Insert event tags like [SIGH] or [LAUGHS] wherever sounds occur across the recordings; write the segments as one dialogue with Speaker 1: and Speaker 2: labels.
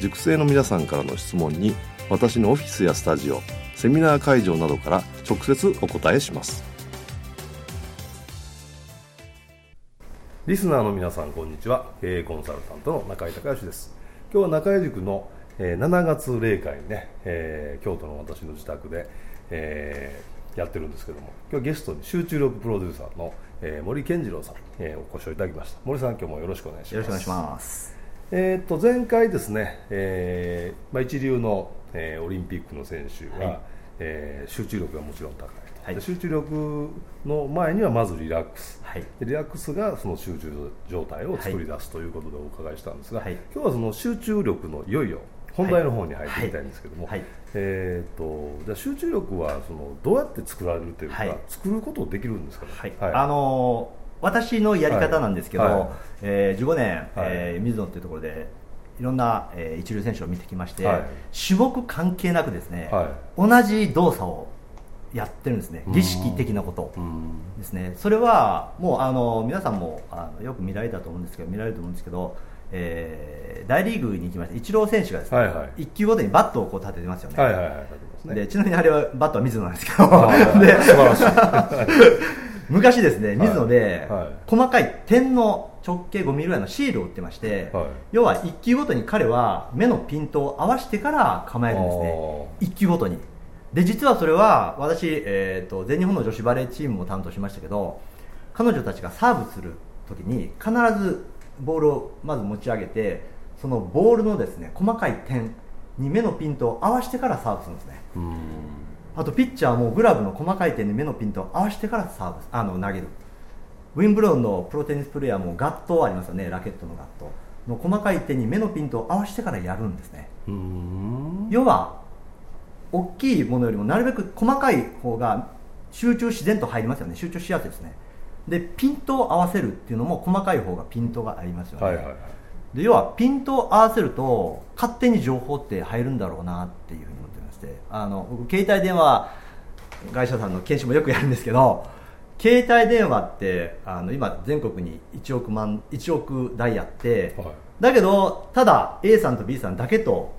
Speaker 1: 塾生の皆さんからの質問に私のオフィスやスタジオセミナー会場などから直接お答えします。リスナーの皆さんこんにちは。経営コンサルタントの中井隆義です。今日は中井塾の7月例会にね、えー、京都の私の自宅で、えー、やってるんですけども今日ゲストに集中力プロデューサーの、えー、森健次郎さん、えー、お越しをいただきました。森さん今日もよろしくお願いします。
Speaker 2: よろしくお願いします
Speaker 1: えー、と前回ですね、えーまあ、一流の、えー、オリンピックの選手が、はい、えー、集中力がもちろん高いと、はい、集中力の前にはまずリラックス、はい、リラックスがその集中状態を作り出すということでお伺いしたんですが、はい、今日はその集中力のいよいよ本題の方に入ってみたいんですけども、はい。はい、えーと、じゃ集中力はそのどうやって作られるというか、はい、作ることできるんですかね、
Speaker 2: はい。あのー私のやり方なんですけど、はい。はい、えー、15年、はい、えー、水野というところでいろんな、えー、一流選手を見てきまして、はい、種目関係なくですね、はい、同じ動作をやってるんですね。儀式的なこと。ですね。それはもうあの皆さんもあのよく見られたと思うんですけど見られると思うんですけど、えー、大リーグに行きましてイチロー選手がですね、はいはい、1球ごとにバットをこう立ててますよね、はいはいはい、でちなみにあれはバットは水野なんですけど、で素晴らしい [LAUGHS] 昔ですね水野で、細かい点の直径5ミリぐらいのシールを売ってまして、はい、要は1球ごとに彼は目のピントを合わせてから構えるんですね。1球ごとに。で実はそれは私、えーと、全日本の女子バレーチームも担当しましたけど彼女たちがサーブする時に必ずボールをまず持ち上げてそのボールのですね細かい点に目のピントを合わせてからサーブするんですねあとピッチャーもグラブの細かい点に目のピントを合わせてからサーブあの投げる。ウィンブロンのプロテニスプレーヤーもガットありますよねラケットのガットの細かい点に目のピントを合わせてからやるんですね。要は大きいものよりもなるべく細かい方が集中自然と入りますよね。集中しやすいですね。でピントを合わせるっていうのも細かい方がピントがありますよね、はいはいはい、で要はピントを合わせると勝手に情報って入るんだろうなっていうふうにして。あの僕携帯電話会社さんの研修もよくやるんですけど携帯電話ってあの今全国に1億万1億台あって、はい、だけどただ A さんと B さんだけと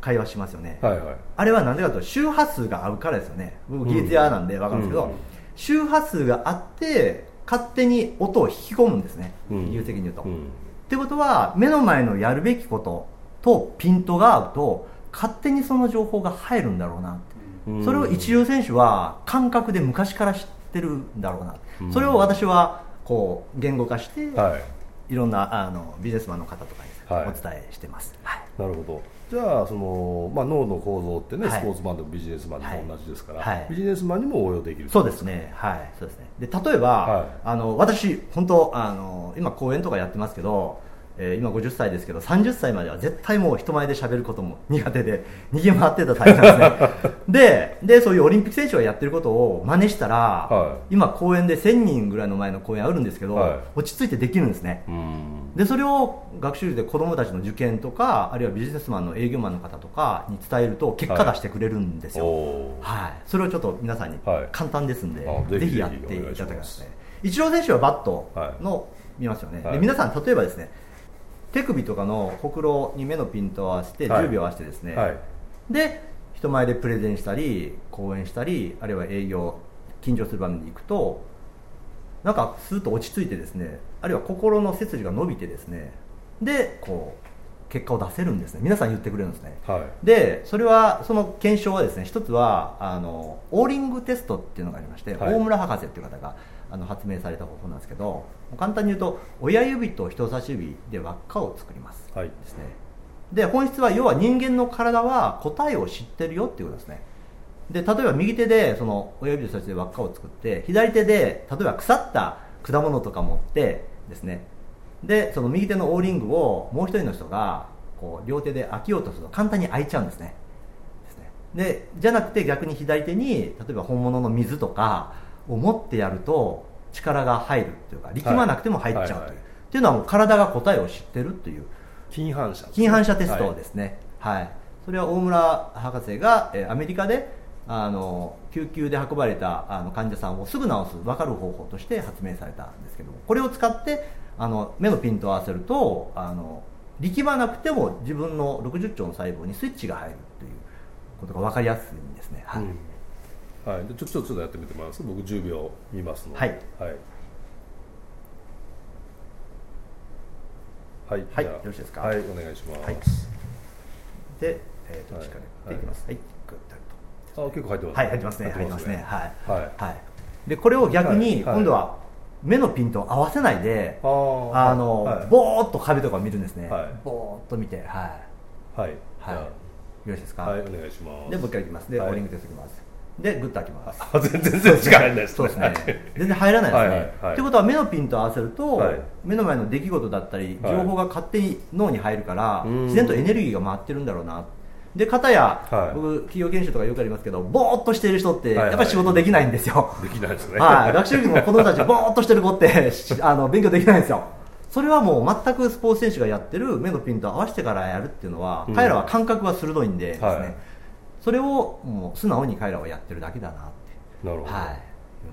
Speaker 2: 会話しますよね、はいはい、あれは何でかというと周波数が合うからですよね。僕技術屋なんで分かるんですけど、うん、周波数があって勝手に音を引き込むんですね、うん、的に言うと、うん、ってことは目の前のやるべきこととピントが合うと勝手にその情報が入るんだろうなそれを一流選手は感覚で昔から知ってるんだろうなそれを私はこう言語化して、はい、いろんなあのビジネスマンの方とかにお伝えしてます、
Speaker 1: はい、なるほどじゃあその、まあ、脳の構造ってね、はい、スポーツマンでもビジネスマンでも同じですから、はい、ビジネスマンにも応用できる
Speaker 2: そうですね。はい。そうですね。で例えば、あの私本当あの今講演とかやってますけどえー、今50歳ですけど30歳までは絶対もう人前で喋ることも苦手で逃げ回ってたタイプなんですね。[LAUGHS] ででそういうオリンピック選手がやってることを真似したら、はい、今公演で1000人ぐらいの前の公演あるんですけど、はい、落ち着いてできるんですね。でそれを学習で子供たちの受験とかあるいはビジネスマンの営業マンの方とかに伝えると結果出してくれるんですよ、はい、それをちょっと皆さんに簡単ですんで、ぜひやっていただきますね。イチロー選手はバットの、見ますよね、で皆さん例えばですね手首とかのほくろに目のピントを合わせて10秒合わせてですね、はい。はい、で人前でプレゼンしたり講演したりあるいは営業緊張する場面に行くとなんかスーッと落ち着いてですねあるいは心の背筋が伸びてですね。でこう結果を出せるんですね。皆さん言ってくれるんですね、はい、でそれはその検証はですね一つはあのオーリングテストっていうのがありまして、はい、大村博士っていう方があの発明された方法なんですけど簡単に言うと親指と人差し指で輪っかを作ります、はい、ですね。で本質は要は人間の体は答えを知ってるよっていうことですね。で例えば右手でその親指と人差し指で輪っかを作って左手で例えば腐った果物とか持ってですねでその右手のオーリングをもう一人の人がこう両手で開けようとすると簡単に開いちゃうんですね。でじゃなくて逆に左手に例えば本物の水とかを持ってやると力が入るっていうか力まなくても入っちゃうという、はいはいはい、っていうのはもう体が答えを知ってるっていう。
Speaker 1: 近反射、
Speaker 2: 近反射テストですね、はい、はい、それは大村博士が、えー、アメリカであの救急で運ばれたあの患者さんをすぐ治す分かる方法として発明されたんですけどもこれを使ってあの目のピントを合わせるとあの力まなくても自分の60兆の細胞にスイッチが入るということが分かりやすいんですね、はい、
Speaker 1: うん、はい、でちょっとちょっとやってみてもらいます。僕10秒見ますので。
Speaker 2: はい、
Speaker 1: はい。
Speaker 2: はい、はい、よろしいですか？
Speaker 1: はい。お願いします、はい、
Speaker 2: で、えーと、力でいきます、はい、
Speaker 1: グッとあ結構入ってます
Speaker 2: はい入ってますね。入ってますね。はい、はい。でこれを逆に今度は目のピントを合わせないで、あの、はい、ぼーっと壁とか見るんですね、はい、ぼーっと見てはい。
Speaker 1: はい、
Speaker 2: はい、よろしいですか？
Speaker 1: はいお願いします。
Speaker 2: でもう一回いきます。で、はい、オーリングテストいきます。でグッと開きま
Speaker 1: す。あ全然全然力ないです
Speaker 2: そうですね。全然入らないですね、はいはい、ってことは目のピントを合わせると、はい、目の前の出来事だったり情報が勝手に脳に入るから、自然とエネルギーが回ってるんだろうなで片や、はい、僕企業研修とかよくありますけどぼーっとしている人ってやっぱり仕事できないんですよ、
Speaker 1: できないですね、
Speaker 2: はい、学習塾も子供たちぼーっとしてる子って [LAUGHS] あの勉強できないんですよ。それはもう全くスポーツ選手がやってる目のピントを合わせてからやるっていうのは、うん、彼らは感覚が鋭いんでですね、はい、それをもう素直に彼らはやってるだけだなって。
Speaker 1: なるほど、は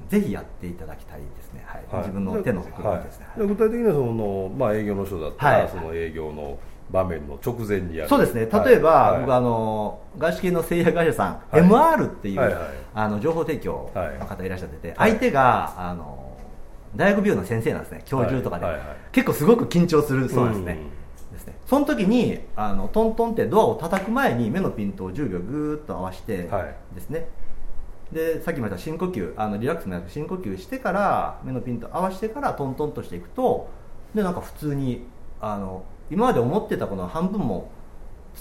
Speaker 1: い、
Speaker 2: ぜひやっていただきたいですね、はい、はい、自分の手の袋ですね、
Speaker 1: 具体的にはその、まあ、営業の人だったら、その営業の場面の直前にやる。
Speaker 2: そうですね。例えば、はい、僕あの外資系の製薬会社さん、はい、MR っていう、はいはい、あの情報提供の方いらっしゃってて、相手があの大学病院の先生なんですね。教授とかで、結構すごく緊張するそうなんですね、うん、ですね。その時にあのトントンってドアを叩く前に目のピントを10秒ぐーっと合わせてですね、でさっきも言った深呼吸。あのリラックスのやつ深呼吸してから目のピント合わせてからトントンとしていくとでなんか普通にあの今まで思ってたこの半分も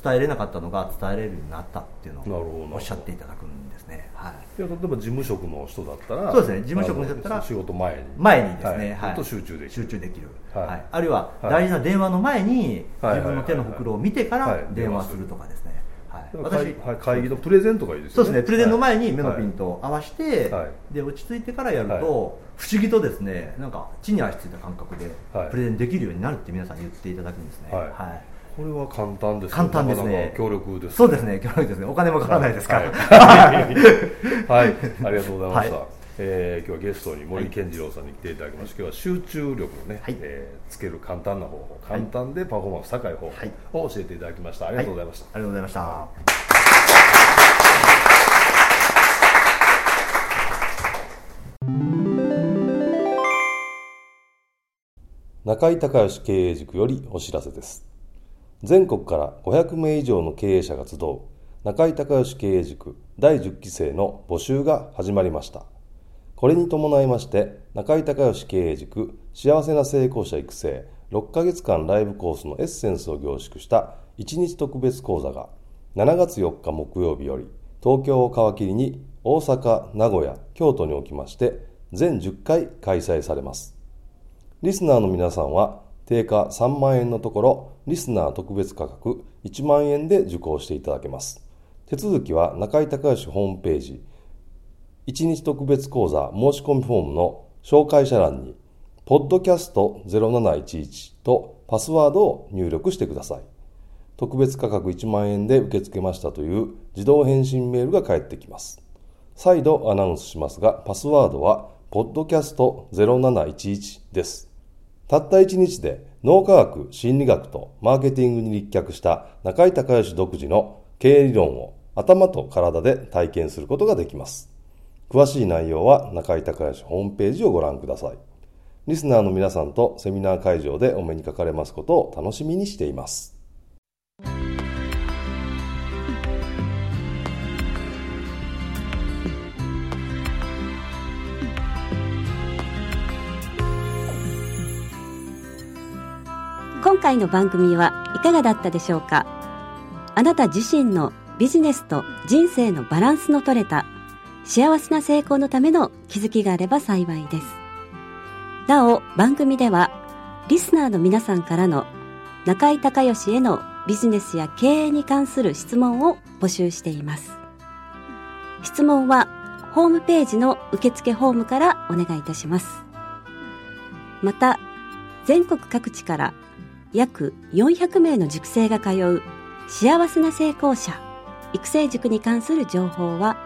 Speaker 2: 伝えれなかったのが伝えれるようになったっていうのをおっしゃっていただくんですね、はい、
Speaker 1: いや例えば事務職の人だったら
Speaker 2: そうですね。事務職の人だったら
Speaker 1: 仕事前に。
Speaker 2: 前にですね、
Speaker 1: はい、集中できる。
Speaker 2: 集中できる、はい、あるいは大事な電話の前に自分の手の袋を見てから電話するとかですね、
Speaker 1: 私会議のプレゼントがいいです
Speaker 2: ね。そうですね。プレゼンの前に目のピントを合わせて、はい、で落ち着いてからやると、はい、不思議とですねなんか地に足ついた感覚でプレゼンできるようになるって皆さん言っていただくんですね、はい。
Speaker 1: これは簡単です、
Speaker 2: ね、簡単ですね。
Speaker 1: 協力です、ね、
Speaker 2: そうですね、協力ですね。お金もかからないですから。
Speaker 1: はい、はい、ありがとうござい。ました。はい、えー、今日はゲストに森健次郎さんに来ていただきまして、今日は集中力をね、はい、えー、つける簡単な方法、簡単でパフォーマンス高い方法を教えていただきました。ありがとうございました。
Speaker 2: ありがとうございました。
Speaker 1: 中井隆義経営塾よりお知らせです。全国から500名以上の経営者が集う中井隆義経営塾第10期生の募集が始まりました。これに伴いまして、中井隆義経営塾幸せな成功者育成6ヶ月間ライブコースのエッセンスを凝縮した1日特別講座が7月4日木曜日より東京を皮切りに大阪、名古屋、京都におきまして全10回開催されます。リスナーの皆さんは定価3万円のところ、リスナー特別価格1万円で受講していただけます。手続きは中井隆義ホームページ、1日特別講座申し込みフォームの紹介者欄に、ポッドキャスト0711とパスワードを入力してください。特別価格1万円で受け付けましたという自動返信メールが返ってきます。再度アナウンスしますが、パスワードは、ポッドキャスト0711です。たった一日で脳科学、心理学とマーケティングに立脚した中井隆義独自の経営理論を頭と体で体験することができます。詳しい内容は中井隆義ホームページをご覧ください。リスナーの皆さんとセミナー会場でお目にかかれますことを楽しみにしています。
Speaker 3: 今回の番組はいかがだったでしょうか？あなた自身のビジネスと人生のバランスの取れた幸せな成功のための気づきがあれば幸いです。なお、番組ではリスナーの皆さんからの中井隆義へのビジネスや経営に関する質問を募集しています。質問はホームページの受付フォームからお願いいたします。また、全国各地から約400名の塾生が通う幸せな成功者育成塾に関する情報は